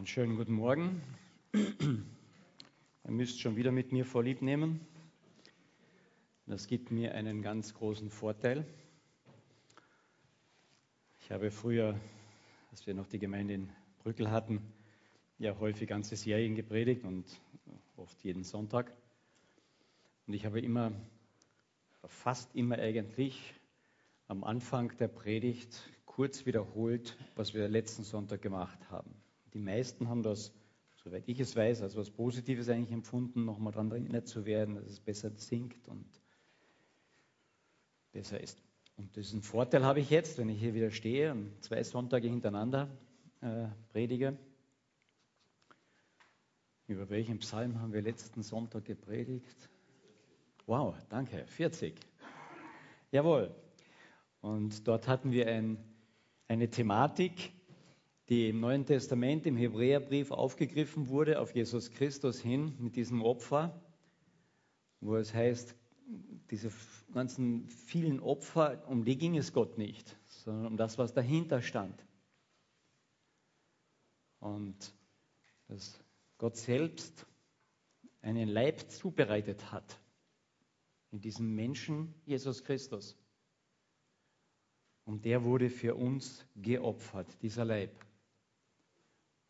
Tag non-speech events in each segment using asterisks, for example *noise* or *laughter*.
Einen schönen guten Morgen. Ihr müsst schon wieder mit mir Vorlieb nehmen. Das gibt mir einen ganz großen Vorteil. Ich habe früher, als wir noch die Gemeinde in Brückel hatten, ja häufig ganze Serien gepredigt und oft jeden Sonntag. Und ich habe immer, fast immer eigentlich, am Anfang der Predigt kurz wiederholt, was wir letzten Sonntag gemacht haben. Die meisten haben das, soweit ich es weiß, als was Positives eigentlich empfunden, nochmal daran erinnert zu werden, dass es besser sinkt und besser ist. Und diesen Vorteil habe ich jetzt, wenn ich hier wieder stehe und zwei Sonntage hintereinander äh, predige. Über welchen Psalm haben wir letzten Sonntag gepredigt? Wow, danke, 40. Jawohl. Und dort hatten wir ein, eine Thematik, die im Neuen Testament, im Hebräerbrief aufgegriffen wurde, auf Jesus Christus hin mit diesem Opfer, wo es heißt, diese ganzen vielen Opfer, um die ging es Gott nicht, sondern um das, was dahinter stand. Und dass Gott selbst einen Leib zubereitet hat in diesem Menschen Jesus Christus. Und der wurde für uns geopfert, dieser Leib.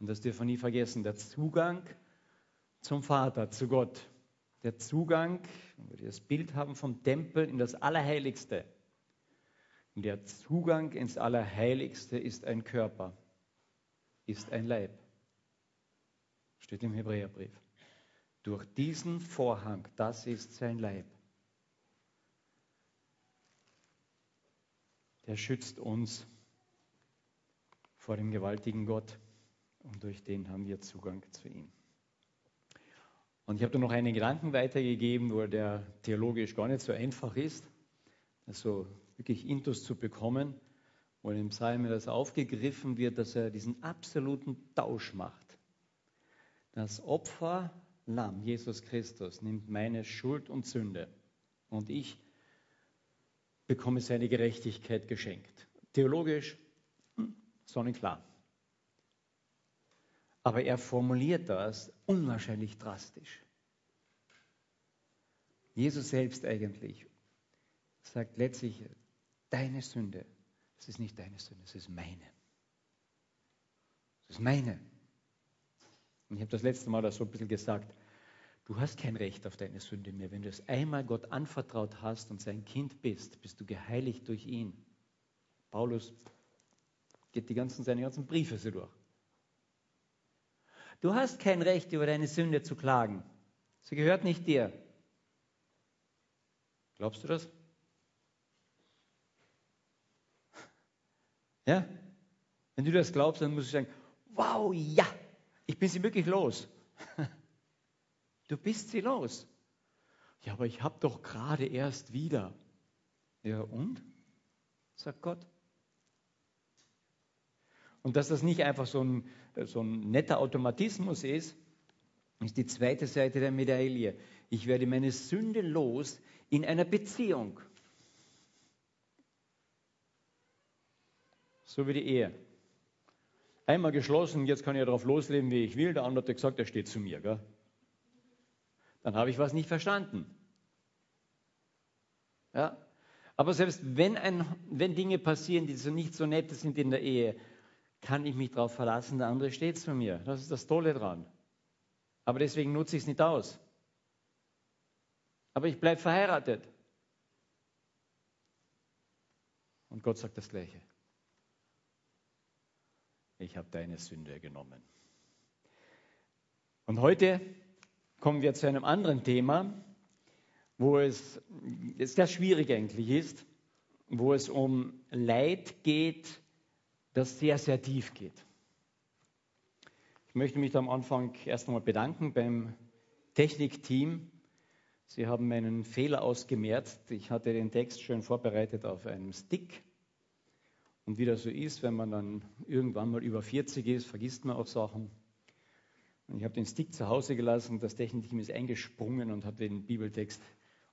Und das dürfen wir nie vergessen, der Zugang zum Vater, zu Gott, der Zugang, wenn wir das Bild haben vom Tempel in das Allerheiligste. Und der Zugang ins Allerheiligste ist ein Körper, ist ein Leib. Steht im Hebräerbrief. Durch diesen Vorhang, das ist sein Leib. Der schützt uns vor dem gewaltigen Gott und durch den haben wir Zugang zu ihm. Und ich habe da noch einen Gedanken weitergegeben, wo der theologisch gar nicht so einfach ist, also wirklich Intus zu bekommen, wo im Psalm das aufgegriffen wird, dass er diesen absoluten Tausch macht. Das Opfer Lamm, Jesus Christus, nimmt meine Schuld und Sünde und ich bekomme seine Gerechtigkeit geschenkt. Theologisch hm, sonnenklar. Aber er formuliert das unwahrscheinlich drastisch. Jesus selbst eigentlich sagt letztlich, deine Sünde, es ist nicht deine Sünde, es ist meine. Es ist meine. Und ich habe das letzte Mal das so ein bisschen gesagt, du hast kein Recht auf deine Sünde mehr. Wenn du es einmal Gott anvertraut hast und sein Kind bist, bist du geheiligt durch ihn. Paulus geht die ganzen, seine ganzen Briefe so durch. Du hast kein Recht, über deine Sünde zu klagen. Sie gehört nicht dir. Glaubst du das? Ja? Wenn du das glaubst, dann musst du sagen, wow, ja, ich bin sie wirklich los. *laughs* Du bist sie los. Ja, aber ich habe doch gerade erst wieder. Ja, und? Sagt Gott. Und dass das nicht einfach so ein, so ein netter Automatismus ist, ist die zweite Seite der Medaille. Ich werde meine Sünde los in einer Beziehung. So wie die Ehe. Einmal geschlossen, jetzt kann ich ja darauf losleben, wie ich will. Der andere hat gesagt, er steht zu mir. Gell? Dann habe ich was nicht verstanden. Ja? Aber selbst wenn, ein, wenn Dinge passieren, die so nicht so nett sind in der Ehe, kann ich mich darauf verlassen, der andere steht zu mir. Das ist das Tolle dran. Aber deswegen nutze ich es nicht aus. Aber ich bleibe verheiratet. Und Gott sagt das Gleiche. Ich habe deine Sünde genommen. Und heute kommen wir zu einem anderen Thema, wo es sehr schwierig eigentlich ist, wo es um Leid geht, das sehr, sehr tief geht. Ich möchte mich am Anfang erst einmal bedanken beim Technikteam. Sie haben meinen Fehler ausgemerzt. Ich hatte den Text schön vorbereitet auf einem Stick. Und wie das so ist, wenn man dann irgendwann mal über 40 ist, vergisst man auch Sachen. Und ich habe den Stick zu Hause gelassen. Das Technikteam ist eingesprungen und hat den Bibeltext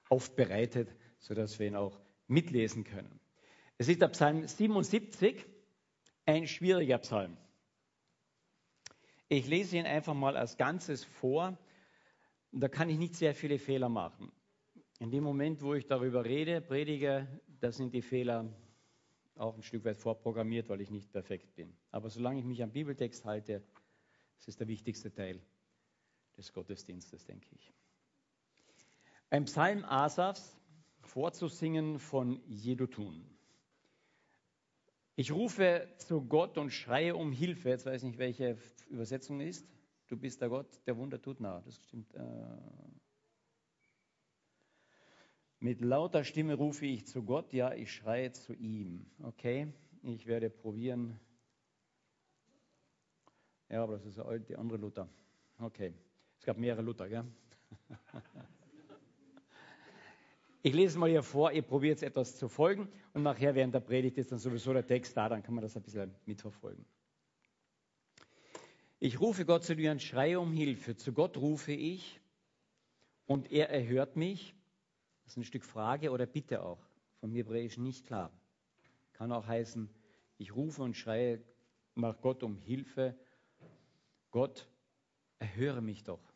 aufbereitet, sodass wir ihn auch mitlesen können. Es ist der Psalm 77 ein schwieriger Psalm. Ich lese ihn einfach mal als Ganzes vor. Da kann ich nicht sehr viele Fehler machen. In dem Moment, wo ich darüber rede, predige, da sind die Fehler auch ein Stück weit vorprogrammiert, weil ich nicht perfekt bin. Aber solange ich mich am Bibeltext halte, das ist der wichtigste Teil des Gottesdienstes, denke ich. Ein Psalm Asafs vorzusingen von Jedutun. Ich rufe zu Gott und schreie um Hilfe. Jetzt weiß ich nicht, welche Übersetzung ist. Du bist der Gott, der Wunder tut. Na, das stimmt. Äh mit lauter Stimme rufe ich zu Gott, ja, ich schreie zu ihm. Okay, ich werde probieren. Ja, aber das ist die andere Luther. Okay, es gab mehrere Luther, gell? *laughs* Ich lese mal hier vor, ihr probiert etwas zu folgen und nachher während der Predigt ist dann sowieso der Text da, dann kann man das ein bisschen mitverfolgen. Ich rufe Gott zu dir und schreie um Hilfe. Zu Gott rufe ich und er erhört mich. Das ist ein Stück Frage oder Bitte auch. Vom Hebräischen nicht klar. Kann auch heißen, ich rufe und schreie nach Gott um Hilfe. Gott, erhöre mich doch.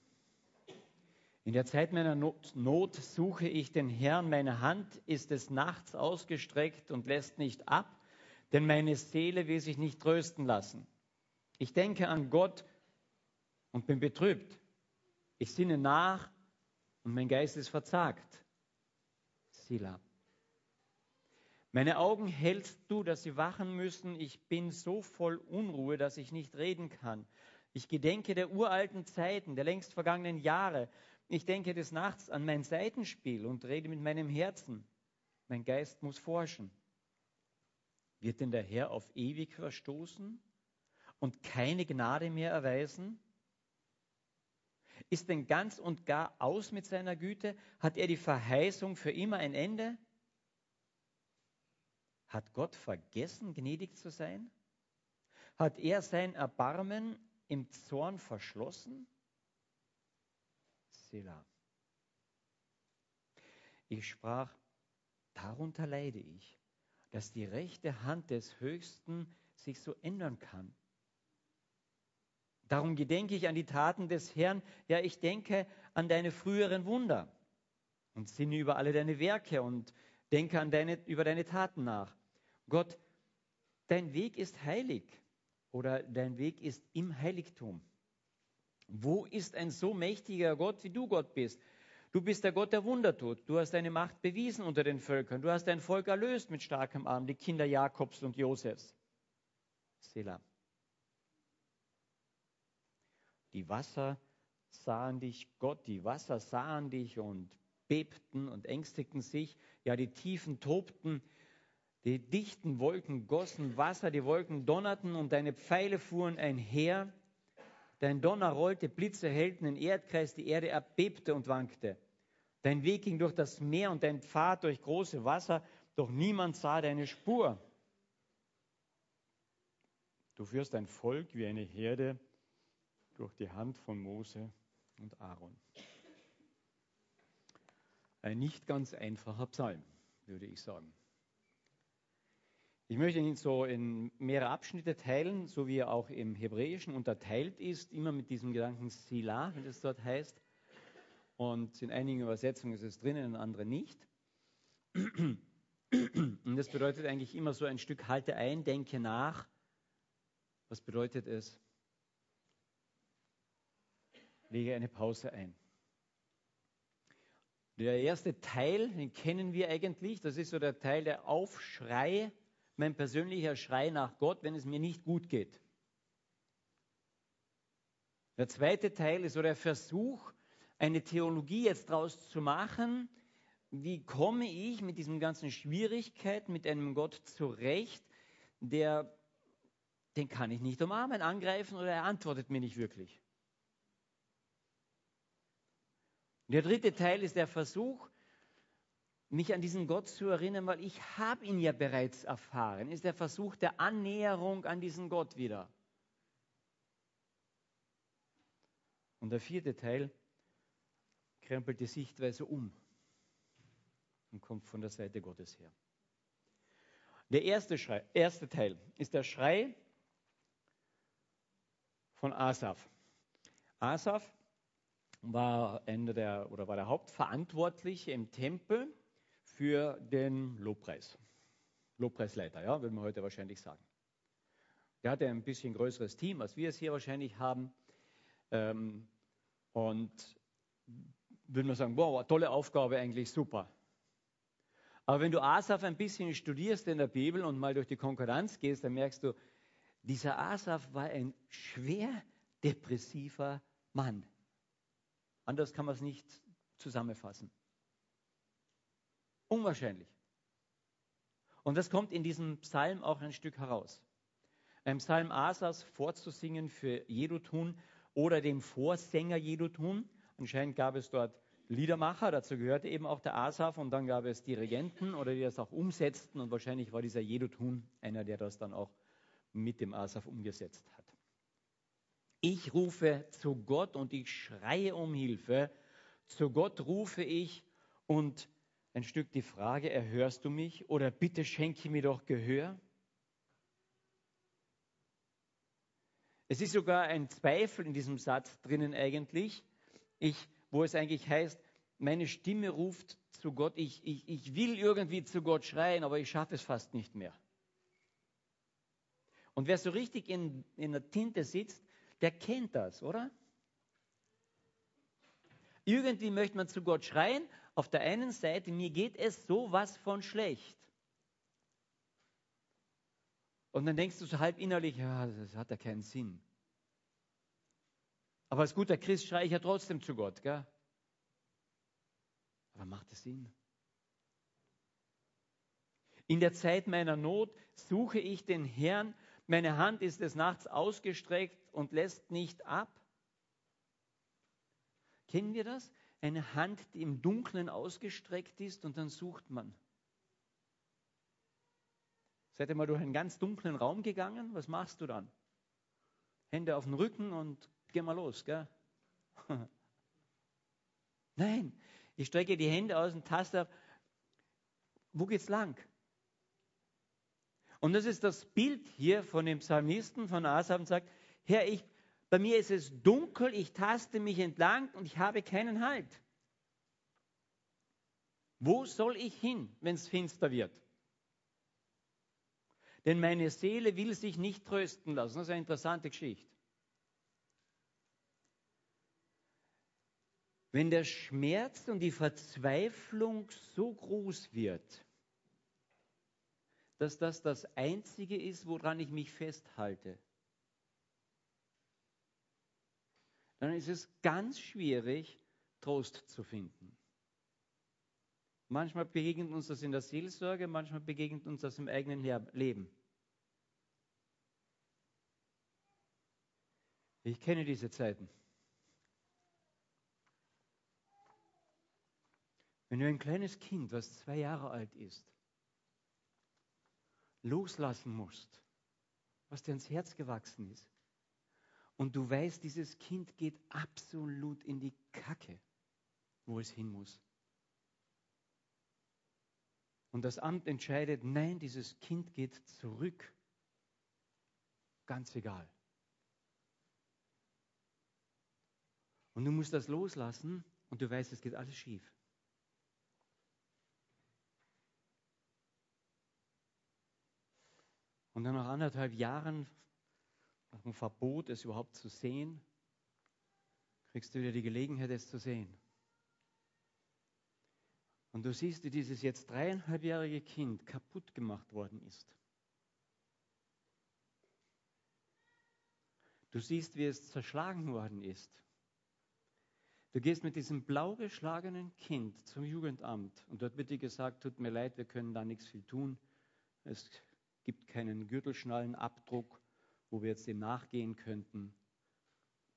In der Zeit meiner Not, Not, suche ich den Herrn, meine Hand ist des Nachts ausgestreckt und lässt nicht ab, denn meine Seele will sich nicht trösten lassen. Ich denke an Gott und bin betrübt. Ich sinne nach und mein Geist ist verzagt. Sila. Meine Augen hältst du, dass sie wachen müssen. Ich bin so voll Unruhe, dass ich nicht reden kann. Ich gedenke der uralten Zeiten, der längst vergangenen Jahre. Ich denke des Nachts an mein Seitenspiel und rede mit meinem Herzen. Mein Geist muss forschen. Wird denn der Herr auf ewig verstoßen und keine Gnade mehr erweisen? Ist denn ganz und gar aus mit seiner Güte? Hat er die Verheißung für immer ein Ende? Hat Gott vergessen, gnädig zu sein? Hat er sein Erbarmen im Zorn verschlossen? Selah. Ich sprach, darunter leide ich, dass die rechte Hand des Höchsten sich so ändern kann. Darum gedenke ich an die Taten des Herrn, ja, ich denke an deine früheren Wunder und sinne über alle deine Werke und denke an deine, über deine Taten nach. Gott, dein Weg ist heilig oder dein Weg ist im Heiligtum. Wo ist ein so mächtiger Gott, wie du Gott bist? Du bist der Gott, der Wunder tut. Du hast deine Macht bewiesen unter den Völkern. Du hast dein Volk erlöst mit starkem Arm, die Kinder Jakobs und Josefs. Selah. Die Wasser sahen dich, Gott, die Wasser sahen dich und bebten und ängstigten sich. Ja, die Tiefen tobten. Die dichten Wolken gossen Wasser, die Wolken donnerten und deine Pfeile fuhren einher. Dein Donner rollte, Blitze hellten den Erdkreis, die Erde erbebte und wankte. Dein Weg ging durch das Meer und dein Pfad durch große Wasser, doch niemand sah deine Spur. Du führst dein Volk wie eine Herde durch die Hand von Mose und Aaron. Ein nicht ganz einfacher Psalm, würde ich sagen. Ich möchte ihn so in mehrere Abschnitte teilen, so wie er auch im Hebräischen unterteilt ist, immer mit diesem Gedanken Sila, wie das dort heißt. Und in einigen Übersetzungen ist es drin, in anderen nicht. Und das bedeutet eigentlich immer so ein Stück halte ein, denke nach. Was bedeutet es? Lege eine Pause ein. Der erste Teil, den kennen wir eigentlich, das ist so der Teil der Aufschrei mein persönlicher Schrei nach Gott, wenn es mir nicht gut geht. Der zweite Teil ist so der Versuch, eine Theologie jetzt daraus zu machen. Wie komme ich mit diesen ganzen Schwierigkeiten mit einem Gott zurecht, der, den kann ich nicht umarmen, angreifen oder er antwortet mir nicht wirklich. Der dritte Teil ist der Versuch, mich an diesen Gott zu erinnern, weil ich habe ihn ja bereits erfahren. Ist der Versuch der Annäherung an diesen Gott wieder. Und der vierte Teil krempelt die Sichtweise um und kommt von der Seite Gottes her. Der erste, Schrei, erste Teil ist der Schrei von Asaf. Asaf war, Ende der, oder war der Hauptverantwortliche im Tempel für den Lobpreis. Lobpreisleiter, ja, würden wir heute wahrscheinlich sagen. Der hatte ein bisschen größeres Team, als wir es hier wahrscheinlich haben. Ähm, und würden wir sagen, wow, tolle Aufgabe, eigentlich super. Aber wenn du Asaf ein bisschen studierst in der Bibel und mal durch die Konkurrenz gehst, dann merkst du, dieser Asaf war ein schwer depressiver Mann. Anders kann man es nicht zusammenfassen. Unwahrscheinlich. Und das kommt in diesem Psalm auch ein Stück heraus. Ein Psalm Asas vorzusingen für Jedutun oder dem Vorsänger Jedutun. Anscheinend gab es dort Liedermacher, dazu gehörte eben auch der Asaf und dann gab es Dirigenten oder die das auch umsetzten und wahrscheinlich war dieser Jedutun einer, der das dann auch mit dem Asaf umgesetzt hat. Ich rufe zu Gott und ich schreie um Hilfe. Zu Gott rufe ich und ein Stück die Frage, erhörst du mich oder bitte schenke mir doch Gehör? Es ist sogar ein Zweifel in diesem Satz drinnen eigentlich, ich, wo es eigentlich heißt, meine Stimme ruft zu Gott, ich, ich, ich will irgendwie zu Gott schreien, aber ich schaffe es fast nicht mehr. Und wer so richtig in, in der Tinte sitzt, der kennt das, oder? Irgendwie möchte man zu Gott schreien. Auf der einen Seite, mir geht es sowas von schlecht. Und dann denkst du so halb innerlich, ja, das hat ja keinen Sinn. Aber als guter Christ schreie ich ja trotzdem zu Gott, gell? Aber macht es Sinn? In der Zeit meiner Not suche ich den Herrn. Meine Hand ist des Nachts ausgestreckt und lässt nicht ab. Kennen wir das? Eine Hand, die im Dunkeln ausgestreckt ist und dann sucht man. Seid ihr mal durch einen ganz dunklen Raum gegangen? Was machst du dann? Hände auf den Rücken und geh mal los, gell? *laughs* Nein, ich strecke die Hände aus und taste auf. Wo geht's lang? Und das ist das Bild hier von dem Psalmisten von Asaf und sagt, Herr, ich bei mir ist es dunkel, ich taste mich entlang und ich habe keinen Halt. Wo soll ich hin, wenn es finster wird? Denn meine Seele will sich nicht trösten lassen. Das ist eine interessante Geschichte. Wenn der Schmerz und die Verzweiflung so groß wird, dass das das Einzige ist, woran ich mich festhalte, dann ist es ganz schwierig, Trost zu finden. Manchmal begegnet uns das in der Seelsorge, manchmal begegnet uns das im eigenen Leben. Ich kenne diese Zeiten. Wenn du ein kleines Kind, was zwei Jahre alt ist, loslassen musst, was dir ins Herz gewachsen ist, und du weißt, dieses Kind geht absolut in die Kacke, wo es hin muss. Und das Amt entscheidet, nein, dieses Kind geht zurück. Ganz egal. Und du musst das loslassen und du weißt, es geht alles schief. Und dann nach anderthalb Jahren nach dem Verbot, es überhaupt zu sehen, kriegst du wieder die Gelegenheit, es zu sehen. Und du siehst, wie dieses jetzt dreieinhalbjährige Kind kaputt gemacht worden ist. Du siehst, wie es zerschlagen worden ist. Du gehst mit diesem blau geschlagenen Kind zum Jugendamt und dort wird dir gesagt, tut mir leid, wir können da nichts viel tun. Es gibt keinen Gürtelschnallenabdruck wo wir jetzt dem nachgehen könnten,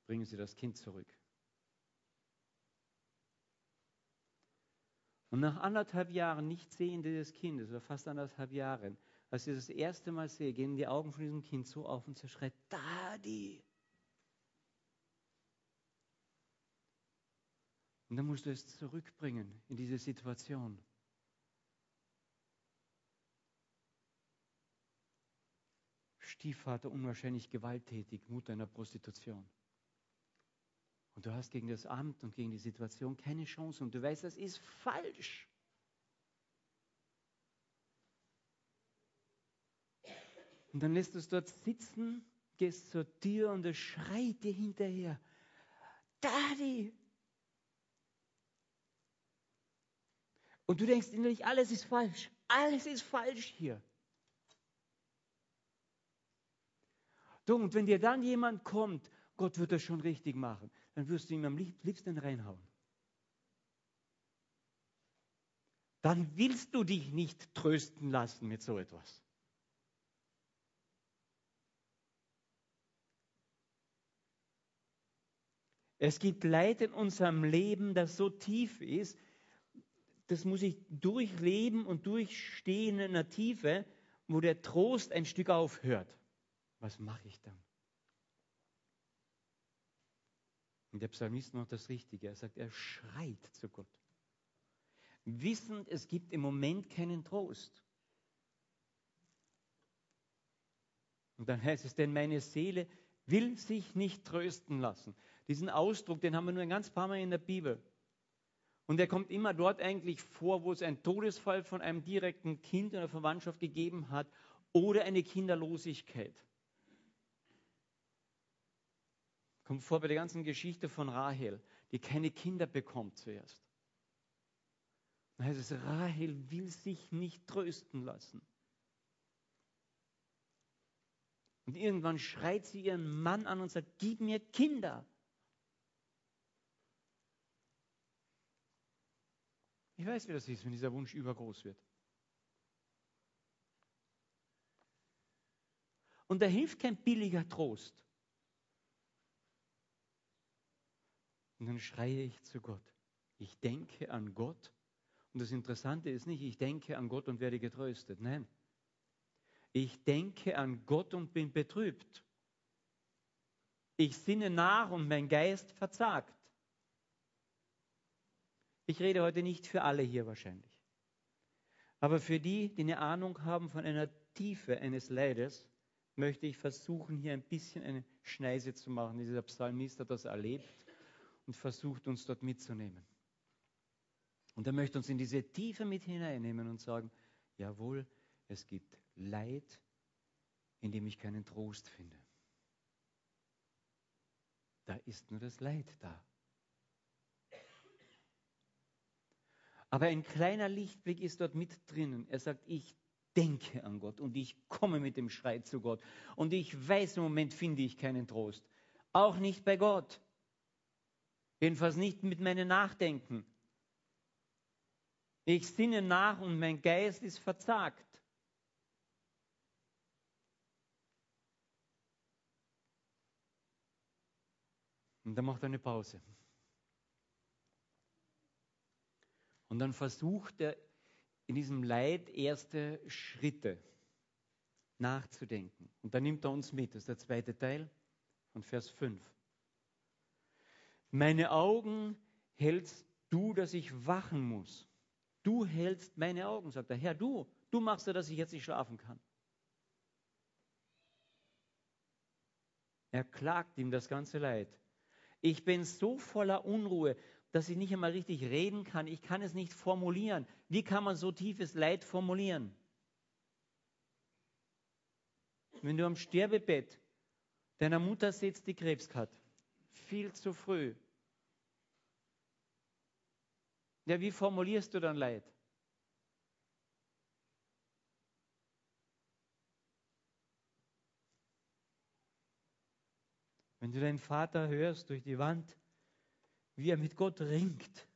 bringen Sie das Kind zurück. Und nach anderthalb Jahren nicht sehen dieses Kindes, oder fast anderthalb Jahren, als ich das erste Mal sehe, gehen die Augen von diesem Kind so auf und zerschreit, Daddy! Und dann musst du es zurückbringen in diese Situation. Stiefvater unwahrscheinlich gewalttätig, Mutter einer Prostitution. Und du hast gegen das Amt und gegen die Situation keine Chance und du weißt, das ist falsch. Und dann lässt du es dort sitzen, gehst zur Tür und er schreit dir hinterher. Daddy! Und du denkst innerlich, alles ist falsch. Alles ist falsch hier. Und wenn dir dann jemand kommt, Gott wird das schon richtig machen, dann wirst du ihm am liebsten reinhauen. Dann willst du dich nicht trösten lassen mit so etwas. Es gibt Leid in unserem Leben, das so tief ist, das muss ich durchleben und durchstehen in einer Tiefe, wo der Trost ein Stück aufhört. Was mache ich dann? Und der Psalmist macht das Richtige. Er sagt, er schreit zu Gott. Wissend, es gibt im Moment keinen Trost. Und dann heißt es, denn meine Seele will sich nicht trösten lassen. Diesen Ausdruck, den haben wir nur ein ganz paar Mal in der Bibel. Und er kommt immer dort eigentlich vor, wo es einen Todesfall von einem direkten Kind in der Verwandtschaft gegeben hat oder eine Kinderlosigkeit. Kommt vor bei der ganzen Geschichte von Rahel, die keine Kinder bekommt zuerst. Dann heißt es, Rahel will sich nicht trösten lassen. Und irgendwann schreit sie ihren Mann an und sagt, gib mir Kinder. Ich weiß, wie das ist, wenn dieser Wunsch übergroß wird. Und da hilft kein billiger Trost. Und dann schreie ich zu Gott. Ich denke an Gott. Und das Interessante ist nicht, ich denke an Gott und werde getröstet. Nein. Ich denke an Gott und bin betrübt. Ich sinne nach und mein Geist verzagt. Ich rede heute nicht für alle hier wahrscheinlich. Aber für die, die eine Ahnung haben von einer Tiefe eines Leides, möchte ich versuchen, hier ein bisschen eine Schneise zu machen. Dieser Psalmist hat das erlebt und versucht, uns dort mitzunehmen. Und er möchte uns in diese Tiefe mit hineinnehmen und sagen, jawohl, es gibt Leid, in dem ich keinen Trost finde. Da ist nur das Leid da. Aber ein kleiner Lichtblick ist dort mit drinnen. Er sagt, ich denke an Gott und ich komme mit dem Schrei zu Gott. Und ich weiß, im Moment finde ich keinen Trost. Auch nicht bei Gott. Jedenfalls nicht mit meinem Nachdenken. Ich sinne nach und mein Geist ist verzagt. Und dann macht er eine Pause. Und dann versucht er in diesem Leid erste Schritte nachzudenken. Und dann nimmt er uns mit. Das ist der zweite Teil von Vers 5. Meine Augen hältst du, dass ich wachen muss. Du hältst meine Augen, sagt er. Herr, du, du machst ja, dass ich jetzt nicht schlafen kann. Er klagt ihm das ganze Leid. Ich bin so voller Unruhe dass ich nicht einmal richtig reden kann. Ich kann es nicht formulieren. Wie kann man so tiefes Leid formulieren? Wenn du am Sterbebett deiner Mutter sitzt, die Krebs hat, viel zu früh. Ja, wie formulierst du dann Leid? Wenn du deinen Vater hörst durch die Wand, wie er mit Gott ringt.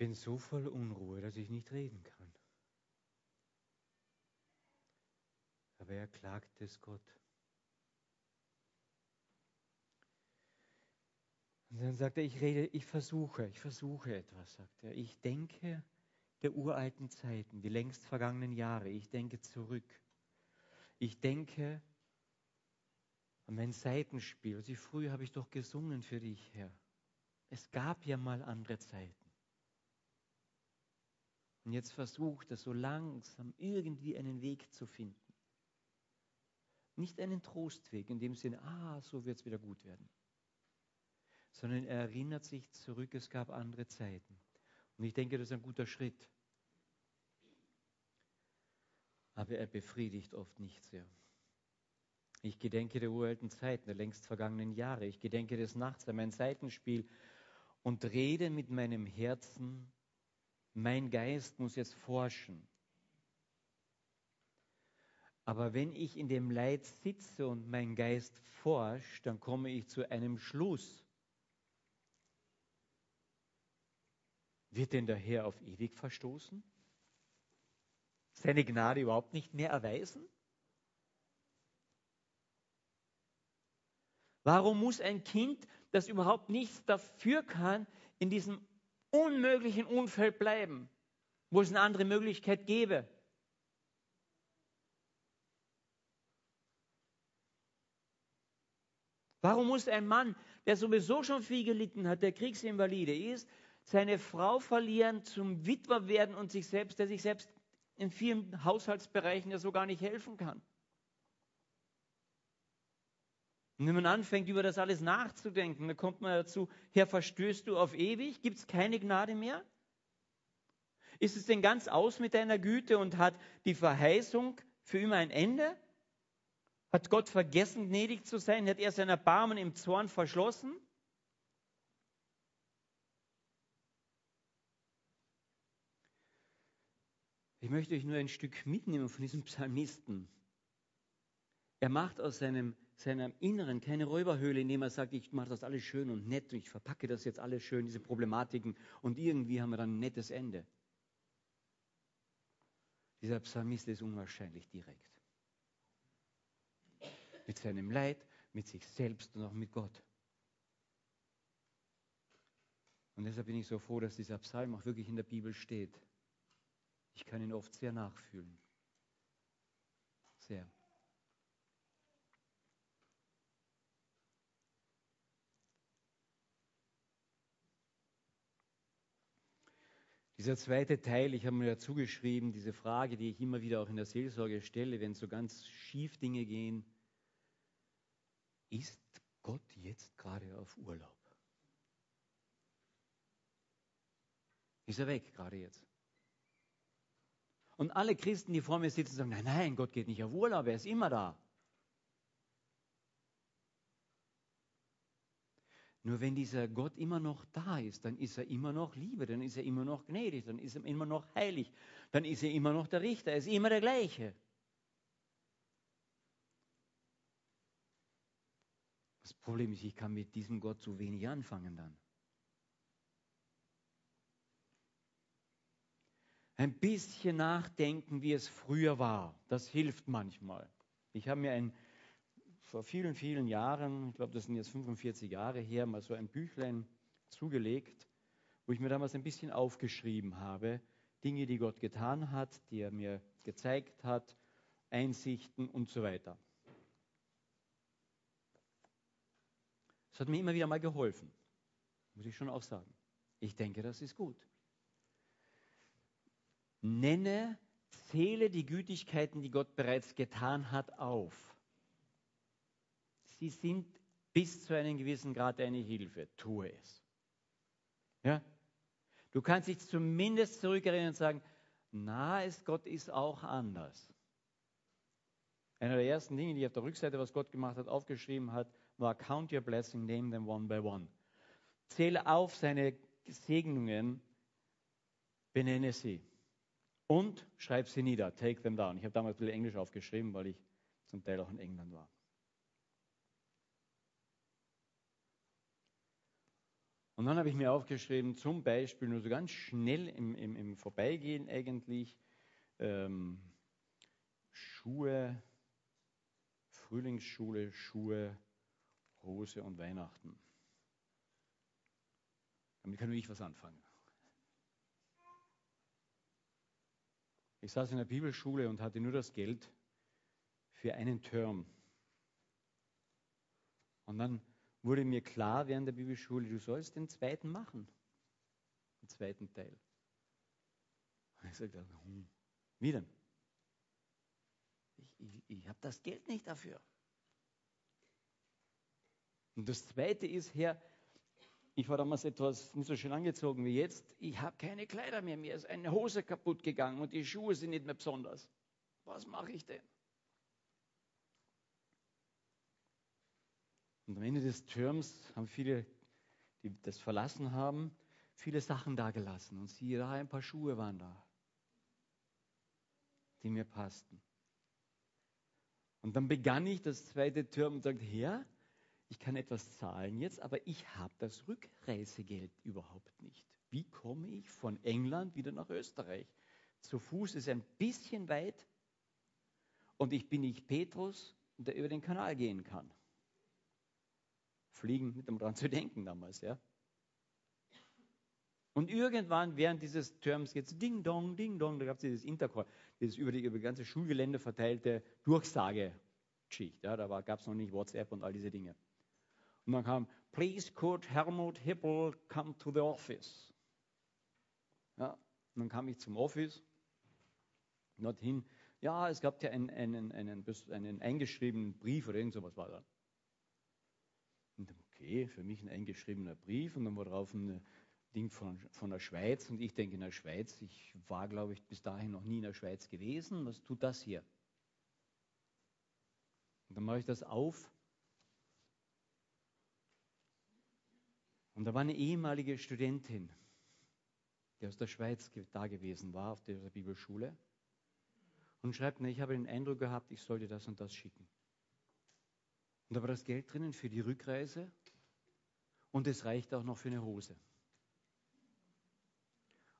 Bin so voll Unruhe, dass ich nicht reden kann. Aber er klagt es Gott. Und dann sagt er, ich rede, ich versuche, ich versuche etwas, sagt er. Ich denke, der uralten Zeiten, die längst vergangenen Jahre. Ich denke zurück. Ich denke an mein Seitenspiel. Also früher habe ich doch gesungen für dich, Herr. Es gab ja mal andere Zeiten. Und jetzt versucht er so langsam irgendwie einen Weg zu finden. Nicht einen Trostweg in dem Sinne, ah, so wird es wieder gut werden. Sondern er erinnert sich zurück, es gab andere Zeiten. Und ich denke, das ist ein guter Schritt. Aber er befriedigt oft nicht sehr. Ich gedenke der uralten Zeiten, der längst vergangenen Jahre. Ich gedenke des Nachts an mein Seitenspiel und rede mit meinem Herzen. Mein Geist muss jetzt forschen. Aber wenn ich in dem Leid sitze und mein Geist forscht, dann komme ich zu einem Schluss. Wird denn der Herr auf ewig verstoßen? Seine Gnade überhaupt nicht mehr erweisen? Warum muss ein Kind, das überhaupt nichts dafür kann, in diesem unmöglichen Umfeld bleiben, wo es eine andere Möglichkeit gäbe? Warum muss ein Mann, der sowieso schon viel gelitten hat, der Kriegsinvalide ist, seine Frau verlieren, zum Witwer werden und sich selbst, der sich selbst in vielen Haushaltsbereichen ja so gar nicht helfen kann? Und wenn man anfängt, über das alles nachzudenken, dann kommt man dazu, Herr, verstößt du auf ewig? Gibt es keine Gnade mehr? Ist es denn ganz aus mit deiner Güte und hat die Verheißung für immer ein Ende? Hat Gott vergessen, gnädig zu sein? Hat er sein Erbarmen im Zorn verschlossen? Ich möchte euch nur ein Stück mitnehmen von diesem Psalmisten. Er macht aus seinem, seinem Inneren keine Räuberhöhle, indem er sagt, ich mache das alles schön und nett und ich verpacke das jetzt alles schön, diese Problematiken und irgendwie haben wir dann ein nettes Ende. Dieser Psalmist ist unwahrscheinlich direkt. Mit seinem Leid, mit sich selbst und auch mit Gott. Und deshalb bin ich so froh, dass dieser Psalm auch wirklich in der Bibel steht. Ich kann ihn oft sehr nachfühlen. Sehr. Dieser zweite Teil, ich habe mir dazu geschrieben, diese Frage, die ich immer wieder auch in der Seelsorge stelle, wenn so ganz schief Dinge gehen, ist Gott jetzt gerade auf Urlaub? Ist er weg gerade jetzt? Und alle Christen, die vor mir sitzen, sagen, nein, nein, Gott geht nicht auf Urlaub, er ist immer da. Nur wenn dieser Gott immer noch da ist, dann ist er immer noch Liebe, dann ist er immer noch gnädig, dann ist er immer noch heilig, dann ist er immer noch der Richter, er ist immer der gleiche. Das Problem ist, ich kann mit diesem Gott zu wenig anfangen dann. ein bisschen nachdenken, wie es früher war. Das hilft manchmal. Ich habe mir ein, vor vielen, vielen Jahren, ich glaube, das sind jetzt 45 Jahre her, mal so ein Büchlein zugelegt, wo ich mir damals ein bisschen aufgeschrieben habe, Dinge, die Gott getan hat, die er mir gezeigt hat, Einsichten und so weiter. Das hat mir immer wieder mal geholfen, muss ich schon auch sagen. Ich denke, das ist gut. Nenne, zähle die Gütigkeiten, die Gott bereits getan hat, auf. Sie sind bis zu einem gewissen Grad eine Hilfe. Tue es. Ja? Du kannst dich zumindest zurückerinnern und sagen, na, ist Gott ist auch anders. Einer der ersten Dinge, die auf der Rückseite, was Gott gemacht hat, aufgeschrieben hat, war Count your blessing, name them one by one. Zähle auf seine Segnungen, benenne sie. Und schreib sie nieder, take them down. Ich habe damals ein bisschen Englisch aufgeschrieben, weil ich zum Teil auch in England war. Und dann habe ich mir aufgeschrieben, zum Beispiel nur so ganz schnell im, im, im Vorbeigehen eigentlich, ähm, Schuhe, Frühlingsschule, Schuhe, Rose und Weihnachten. Damit kann nur ich was anfangen. Ich saß in der Bibelschule und hatte nur das Geld für einen Term. Und dann wurde mir klar während der Bibelschule, du sollst den zweiten machen. Den zweiten Teil. Und ich sagte, hm, wie denn? Ich, ich, ich habe das Geld nicht dafür. Und das Zweite ist, Herr, ich war damals etwas nicht so schön angezogen wie jetzt. Ich habe keine Kleider mehr. Mir ist eine Hose kaputt gegangen und die Schuhe sind nicht mehr besonders. Was mache ich denn? Und am Ende des Terms haben viele, die das verlassen haben, viele Sachen dagelassen. Und siehe da, ein paar Schuhe waren da, die mir passten. Und dann begann ich das zweite Term und sagte, Herr, ich kann etwas zahlen jetzt, aber ich habe das Rückreisegeld überhaupt nicht. Wie komme ich von England wieder nach Österreich? Zu Fuß ist ein bisschen weit und ich bin nicht Petrus, der über den Kanal gehen kann. Fliegen, nicht daran *laughs* zu denken damals, ja. Und irgendwann während dieses Terms jetzt Ding Dong, Ding Dong, da gab es dieses Intercall, dieses über die über das ganze Schulgelände verteilte Durchsagegeschichte. Ja, da gab es noch nicht WhatsApp und all diese Dinge. Und dann kam, please could Helmut Hippel come to the office? Ja, und dann kam ich zum Office, dorthin. Ja, es gab ja einen, einen, einen, einen eingeschriebenen Brief oder irgend sowas war da. Für mich ein eingeschriebener Brief und dann war drauf ein Ding von, von der Schweiz und ich denke in der Schweiz, ich war glaube ich bis dahin noch nie in der Schweiz gewesen, was tut das hier? Und dann mache ich das auf Und da war eine ehemalige Studentin, die aus der Schweiz da gewesen war, auf der Bibelschule, und schreibt, ich habe den Eindruck gehabt, ich sollte das und das schicken. Und da war das Geld drinnen für die Rückreise und es reicht auch noch für eine Hose.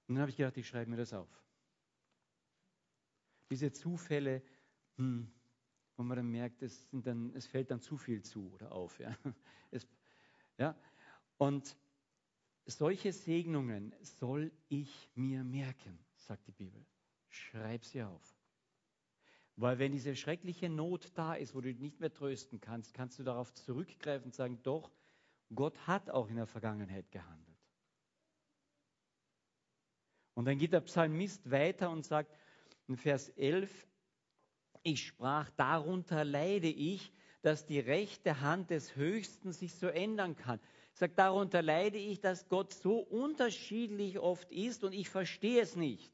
Und dann habe ich gedacht, ich schreibe mir das auf. Diese Zufälle, hm, wo man dann merkt, es, dann, es, fällt dann zu viel zu oder auf. Ja. *laughs* Es, ja. Und solche Segnungen soll ich mir merken, sagt die Bibel. Schreib sie auf. Weil wenn diese schreckliche Not da ist, wo du dich nicht mehr trösten kannst, kannst du darauf zurückgreifen und sagen, doch, Gott hat auch in der Vergangenheit gehandelt. Und dann geht der Psalmist weiter und sagt in Vers 11, ich sprach, darunter leide ich, dass die rechte Hand des Höchsten sich so ändern kann sagt, darunter leide ich, dass Gott so unterschiedlich oft ist und ich verstehe es nicht.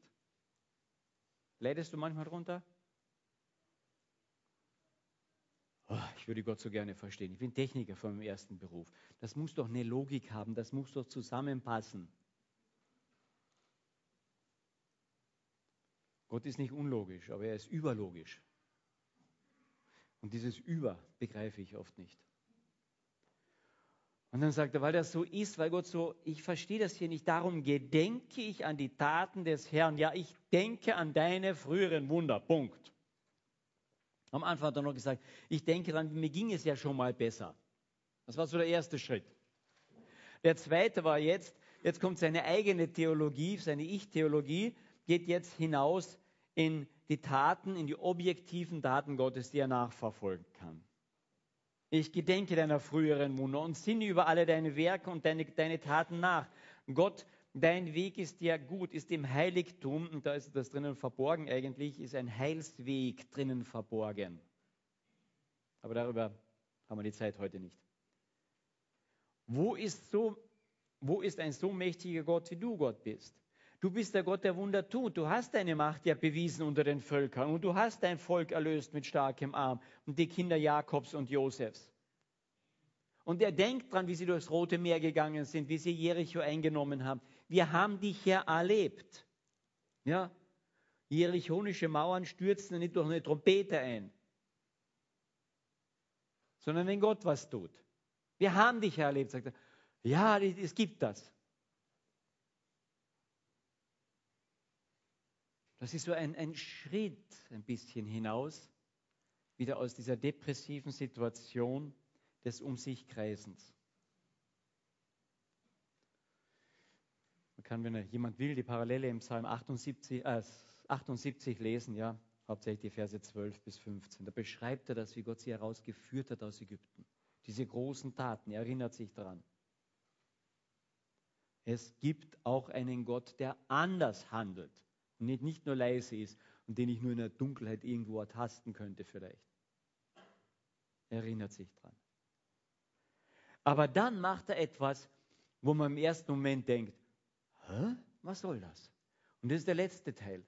Leidest du manchmal darunter? Oh, ich würde Gott so gerne verstehen. Ich bin Techniker von meinem ersten Beruf. Das muss doch eine Logik haben, das muss doch zusammenpassen. Gott ist nicht unlogisch, aber er ist überlogisch. Und dieses Über begreife ich oft nicht. Und dann sagt er, weil das so ist, weil Gott so, ich verstehe das hier nicht, darum gedenke ich an die Taten des Herrn. Ja, ich denke an deine früheren Wunder. Punkt. Am Anfang hat er noch gesagt, ich denke daran, mir ging es ja schon mal besser. Das war so der erste Schritt. Der zweite war jetzt, jetzt kommt seine eigene Theologie, seine Ich-Theologie, geht jetzt hinaus in die Taten, in die objektiven Taten Gottes, die er nachverfolgen kann. Ich gedenke deiner früheren Wunder und sinne über alle deine Werke und deine, deine Taten nach. Gott, dein Weg ist ja gut, ist im Heiligtum, und da ist das drinnen verborgen eigentlich, ist ein Heilsweg drinnen verborgen. Aber darüber haben wir die Zeit heute nicht. Wo ist, so, wo ist ein so mächtiger Gott, wie du Gott bist? Du bist der Gott, der Wunder tut. Du hast deine Macht ja bewiesen unter den Völkern und du hast dein Volk erlöst mit starkem Arm und die Kinder Jakobs und Josefs. Und er denkt dran, wie sie durchs Rote Meer gegangen sind, wie sie Jericho eingenommen haben. Wir haben dich ja erlebt. Ja? Jerichonische Mauern stürzen nicht durch eine Trompete ein, sondern wenn Gott was tut. Wir haben dich ja erlebt, sagt er. Ja, es gibt das. Das ist so ein, ein Schritt ein bisschen hinaus, wieder aus dieser depressiven Situation des Um sich Kreisens. Kann, wenn jemand will, die Parallele im Psalm 78, äh, 78 lesen, ja, hauptsächlich die Verse 12 bis 15. Da beschreibt er das, wie Gott sie herausgeführt hat aus Ägypten. Diese großen Taten, er erinnert sich daran. Es gibt auch einen Gott, der anders handelt und nicht, nur leise ist und den ich nur in der Dunkelheit irgendwo ertasten könnte vielleicht. Er erinnert sich daran. Aber dann macht er etwas, wo man im ersten Moment denkt, Hä? was soll das? Und das ist der letzte Teil.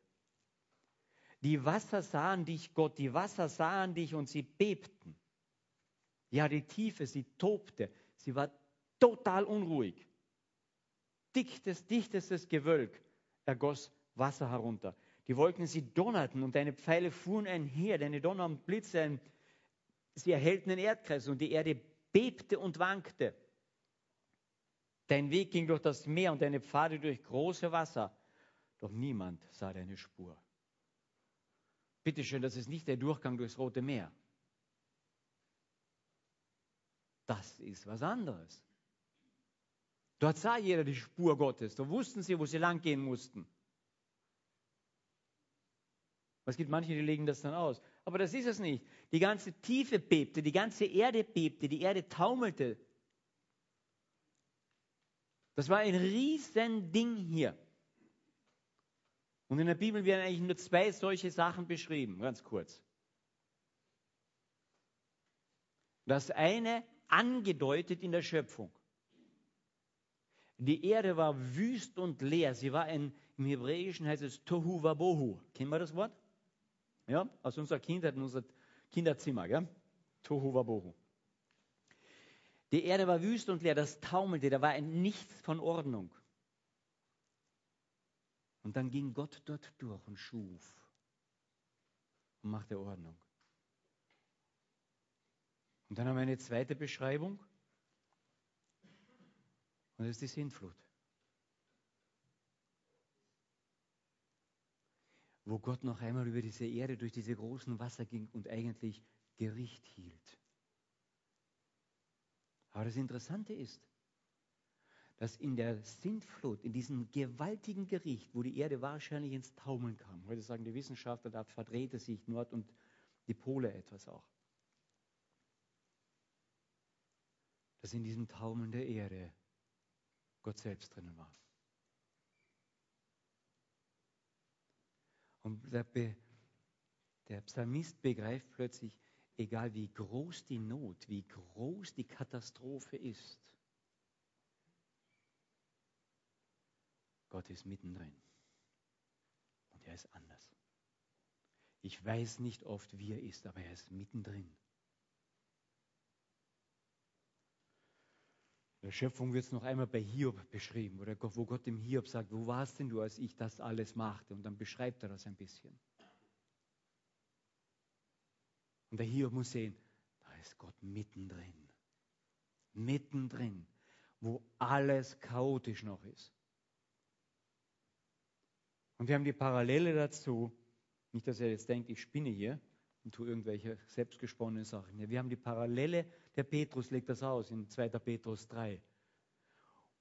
Die Wasser sahen dich, Gott, die Wasser sahen dich und sie bebten. Ja, die Tiefe, sie tobte, sie war total unruhig. Dichtes, dichtestes Gewölk ergoss Wasser herunter. Die Wolken, sie donnerten und deine Pfeile fuhren einher, deine Donner und Blitze, sie erhellten den Erdkreis und die Erde bebte und wankte. Dein Weg ging durch das Meer und deine Pfade durch große Wasser, doch niemand sah deine Spur. Bitte schön, das ist nicht der Durchgang durchs Rote Meer. Das ist was anderes. Dort sah jeder die Spur Gottes. Da wussten sie, wo sie langgehen mussten. Es gibt manche, die legen das dann aus. Aber das ist es nicht. Die ganze Tiefe bebte, die ganze Erde bebte, die Erde taumelte. Das war ein Riesending hier. Und in der Bibel werden eigentlich nur zwei solche Sachen beschrieben, ganz kurz. Das eine angedeutet in der Schöpfung. Die Erde war wüst und leer. Sie war ein, im Hebräischen heißt es Tohu Wabohu. Kennen wir das Wort? Ja, aus unserer Kindheit, in unser Kinderzimmer, gell? Tohu Wabohu. Die Erde war wüst und leer, das taumelte, da war ein Nichts von Ordnung. Und dann ging Gott dort durch und schuf und machte Ordnung. Und dann haben wir eine zweite Beschreibung. Und das ist die Sintflut. Wo Gott noch einmal über diese Erde durch diese großen Wasser ging und eigentlich Gericht hielt. Aber das Interessante ist, dass in der Sintflut, in diesem gewaltigen Gericht, wo die Erde wahrscheinlich ins Taumeln kam, heute sagen die Wissenschaftler, da verdrehte sich Nord- und die Pole etwas auch, dass in diesem Taumeln der Erde Gott selbst drinnen war. Und der, der Psalmist begreift plötzlich, egal wie groß die Not, wie groß die Katastrophe ist, Gott ist mittendrin. Und er ist anders. Ich weiß nicht oft, wie er ist, aber er ist mittendrin. In der Schöpfung wird es noch einmal bei Hiob beschrieben, wo Gott dem Hiob sagt, wo warst denn du, als ich das alles machte? Und dann beschreibt er das ein bisschen. Und der Hiob muss sehen, da ist Gott mittendrin. Mittendrin, wo alles chaotisch noch ist. Und wir haben die Parallele dazu, nicht, dass er jetzt denkt, ich spinne hier und tue irgendwelche selbstgesponnenen Sachen. Wir haben die Parallele, der Petrus legt das aus in 2. Petrus 3,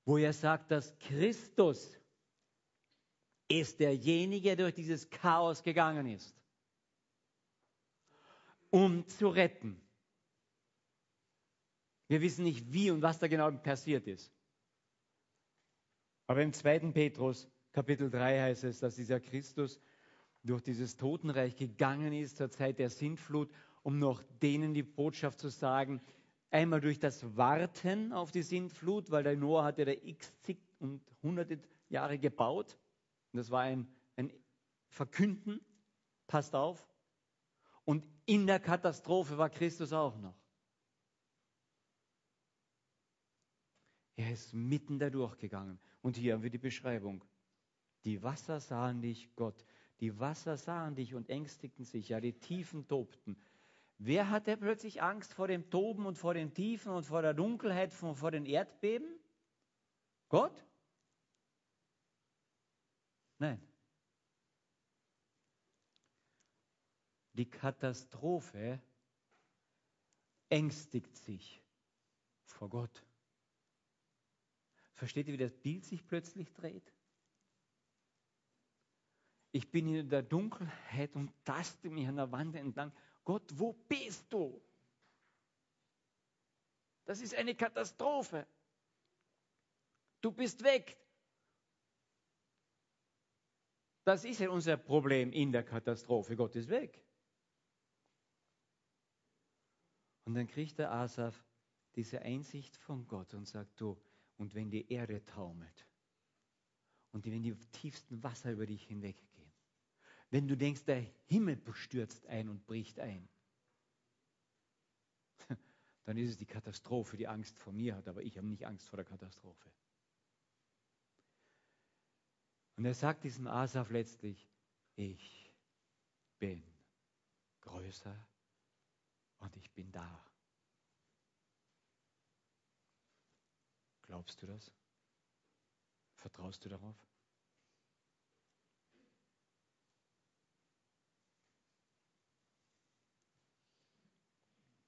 wo er sagt, dass Christus ist derjenige, der durch dieses Chaos gegangen ist, um zu retten. Wir wissen nicht, wie und was da genau passiert ist. Aber im 2. Petrus Kapitel 3 heißt es, dass dieser Christus durch dieses Totenreich gegangen ist zur Zeit der Sintflut, um noch denen die Botschaft zu sagen, einmal durch das Warten auf die Sintflut, weil der Noah hatte da x zig und hunderte Jahre gebaut. Und das war ein, ein Verkünden, passt auf. Und in der Katastrophe war Christus auch noch. Er ist mitten da durchgegangen. Und hier haben wir die Beschreibung. Die Wasser sahen dich, Gott. Die Wasser sahen dich und ängstigten sich. Ja, die Tiefen tobten. Wer hatte plötzlich Angst vor dem Toben und vor den Tiefen und vor der Dunkelheit, vor, vor den Erdbeben? Gott? Nein. Die Katastrophe ängstigt sich vor Gott. Versteht ihr, wie das Bild sich plötzlich dreht? Ich bin in der Dunkelheit und taste mich an der Wand entlang. Gott, wo bist du? Das ist eine Katastrophe. Du bist weg. Das ist ja unser Problem in der Katastrophe. Gott ist weg. Und dann kriegt der Asaf diese Einsicht von Gott und sagt, du, und wenn die Erde taumelt und wenn die tiefsten Wasser über dich hinweggehen, wenn du denkst, der Himmel stürzt ein und bricht ein, *laughs* dann ist es die Katastrophe, die Angst vor mir hat, aber ich habe nicht Angst vor der Katastrophe. Und er sagt diesem Asaf letztlich, ich bin größer und ich bin da. Glaubst du das? Vertraust du darauf?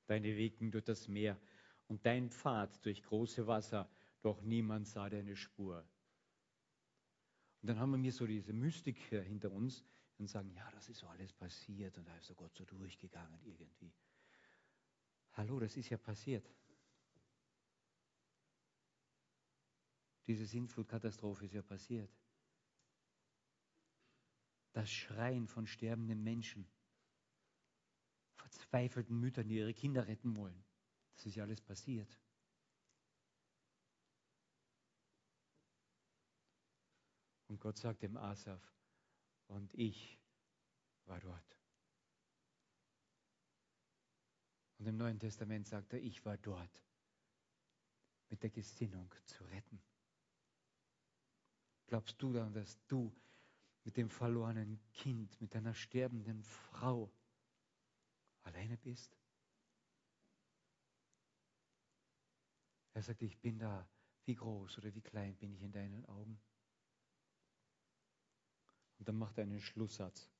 Deine Wegen durch das Meer und dein Pfad durch große Wasser, doch niemand sah deine Spur. Und dann haben wir mir so diese Mystik hinter uns und sagen, ja, das ist so alles passiert und da ist so Gott so durchgegangen irgendwie. Hallo, das ist ja passiert. Diese Sintflutkatastrophe ist ja passiert. Das Schreien von sterbenden Menschen, verzweifelten Müttern, die ihre Kinder retten wollen, das ist ja alles passiert. Und Gott sagt dem Asaf, und ich war dort. Und im Neuen Testament sagt er, ich war dort mit der Gesinnung zu retten. Glaubst du dann, dass du mit dem verlorenen Kind, mit deiner sterbenden Frau alleine bist? Er sagt, ich bin da. Wie groß oder wie klein bin ich in deinen Augen? Und dann macht er einen Schlusssatz.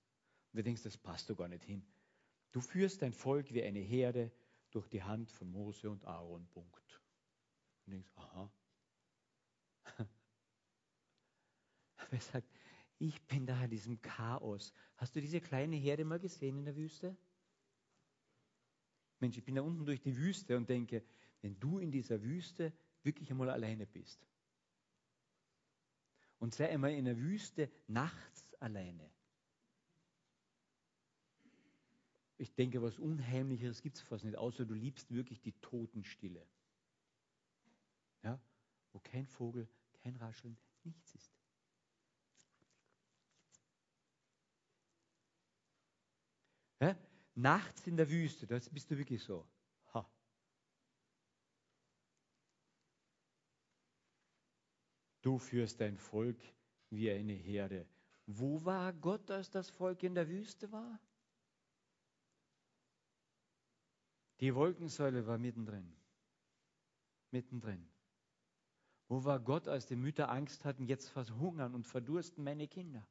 Und du denkst, das passt doch gar nicht hin. Du führst dein Volk wie eine Herde durch die Hand von Mose und Aaron. Punkt. Und denkst, aha. *laughs* Aber er sagt, ich bin da in diesem Chaos. Hast du diese kleine Herde mal gesehen in der Wüste? Mensch, ich bin da unten durch die Wüste und denke, wenn du in dieser Wüste wirklich einmal alleine bist und sei einmal in der Wüste nachts alleine. Ich denke, was Unheimlicheres gibt es fast nicht, außer du liebst wirklich die Totenstille. Ja? Wo kein Vogel, kein Rascheln, nichts ist. Ja? Nachts in der Wüste, das bist du wirklich so. Ha. Du führst dein Volk wie eine Herde. Wo war Gott, als das Volk in der Wüste war? Die Wolkensäule war mittendrin. Mittendrin. Wo war Gott, als die Mütter Angst hatten, jetzt verhungern und verdursten meine Kinder?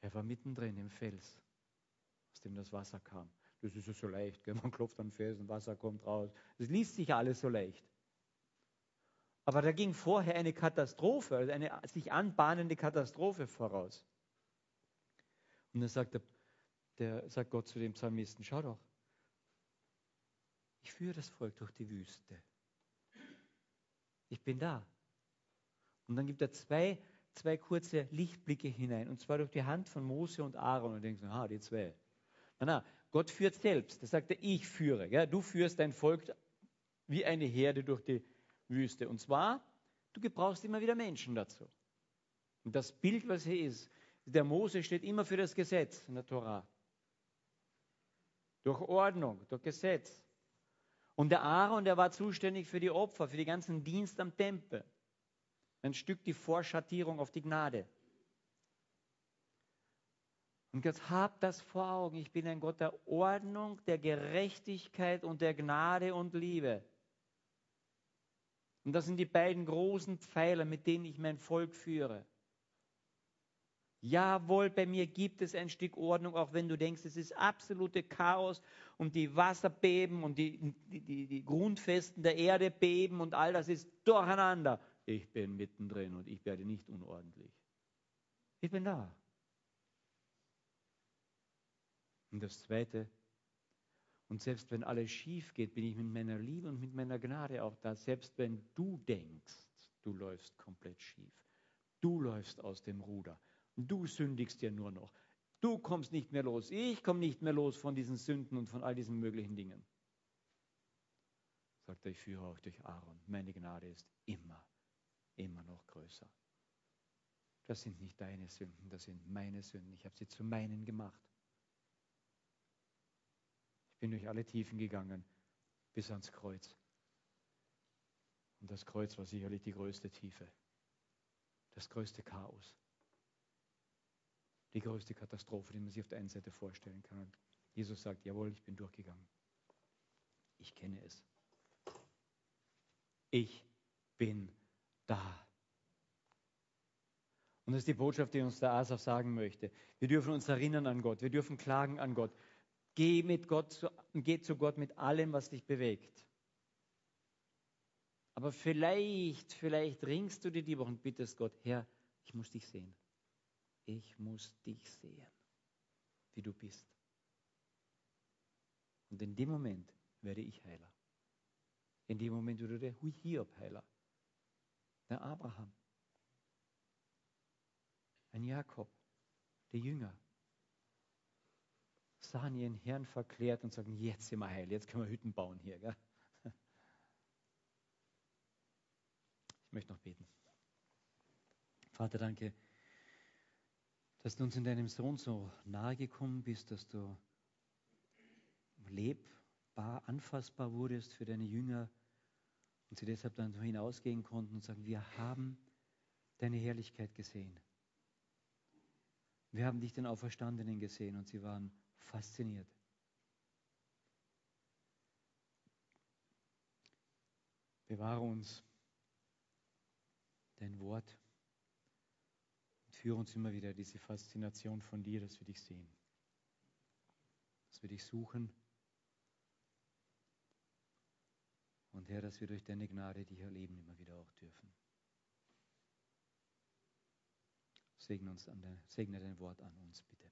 Er war mittendrin im Fels, aus dem das Wasser kam. Das ist ja so leicht, gell? man klopft am Felsen, Wasser kommt raus. Das liest sich ja alles so leicht. Aber da ging vorher eine Katastrophe, also eine sich anbahnende Katastrophe voraus. Und dann sagt, der, der, sagt Gott zu dem Psalmisten, schau doch, ich führe das Volk durch die Wüste. Ich bin da. Und dann gibt er zwei zwei kurze Lichtblicke hinein, und zwar durch die Hand von Mose und Aaron. Und denkst, aha, die zwei. Na, na, Gott führt selbst. Das sagt er, ich führe. Ja? Du führst dein Volk wie eine Herde durch die Wüste. Und zwar, du gebrauchst immer wieder Menschen dazu. Und das Bild, was hier ist, der Mose steht immer für das Gesetz in der Tora. Durch Ordnung, durch Gesetz. Und der Aaron, der war zuständig für die Opfer, für die ganzen Dienst am Tempel. Ein Stück die Vorschattierung auf die Gnade. Und jetzt habt das vor Augen. Ich bin ein Gott der Ordnung, der Gerechtigkeit und der Gnade und Liebe. Und das sind die beiden großen Pfeiler, mit denen ich mein Volk führe. Jawohl, bei mir gibt es ein Stück Ordnung, auch wenn du denkst, es ist absolute Chaos und die Wasser beben und die, die, die, Grundfesten der Erde beben und all das ist durcheinander ich bin mittendrin und ich werde nicht unordentlich. Ich bin da. Und das Zweite, und selbst wenn alles schief geht, bin ich mit meiner Liebe und mit meiner Gnade auch da. Selbst wenn du denkst, du läufst komplett schief, du läufst aus dem Ruder, du sündigst ja nur noch, du kommst nicht mehr los, ich komme nicht mehr los von diesen Sünden und von all diesen möglichen Dingen. Sagt er, ich führe euch durch Aaron. Meine Gnade ist immer, immer noch größer. Das sind nicht deine Sünden, das sind meine Sünden. Ich habe sie zu meinen gemacht. Ich bin durch alle Tiefen gegangen bis ans Kreuz. Und das Kreuz war sicherlich die größte Tiefe, das größte Chaos, die größte Katastrophe, die man sich auf der einen Seite vorstellen kann. Und Jesus sagt, jawohl, ich bin durchgegangen. Ich kenne es. Ich bin da. Und das ist die Botschaft, die uns der Asaf sagen möchte. Wir dürfen uns erinnern an Gott. Wir dürfen klagen an Gott. Geh, mit Gott zu, geh zu Gott mit allem, was dich bewegt. Aber vielleicht, vielleicht ringst du dir die Woche und bittest Gott, Herr, ich muss dich sehen. Ich muss dich sehen, wie du bist. Und in dem Moment werde ich Heiler. In dem Moment wurde der Hiob Heiler. Der Abraham. Ein Jakob. Der Jünger sahen ihren Herrn verklärt und sagen, jetzt sind wir heil, jetzt können wir Hütten bauen hier. Gell? Ich möchte noch beten. Vater, danke, dass du uns in deinem Sohn so nahe gekommen bist, dass du lebbar, anfassbar wurdest für deine Jünger und sie deshalb dann so hinausgehen konnten und sagen, wir haben deine Herrlichkeit gesehen. Wir haben dich den Auferstandenen gesehen und sie waren fasziniert. Bewahre uns dein Wort führe uns immer wieder diese Faszination von dir, dass wir dich sehen, dass wir dich suchen und Herr, dass wir durch deine Gnade dich erleben immer wieder auch dürfen. Segne, uns der, segne dein Wort an uns, bitte.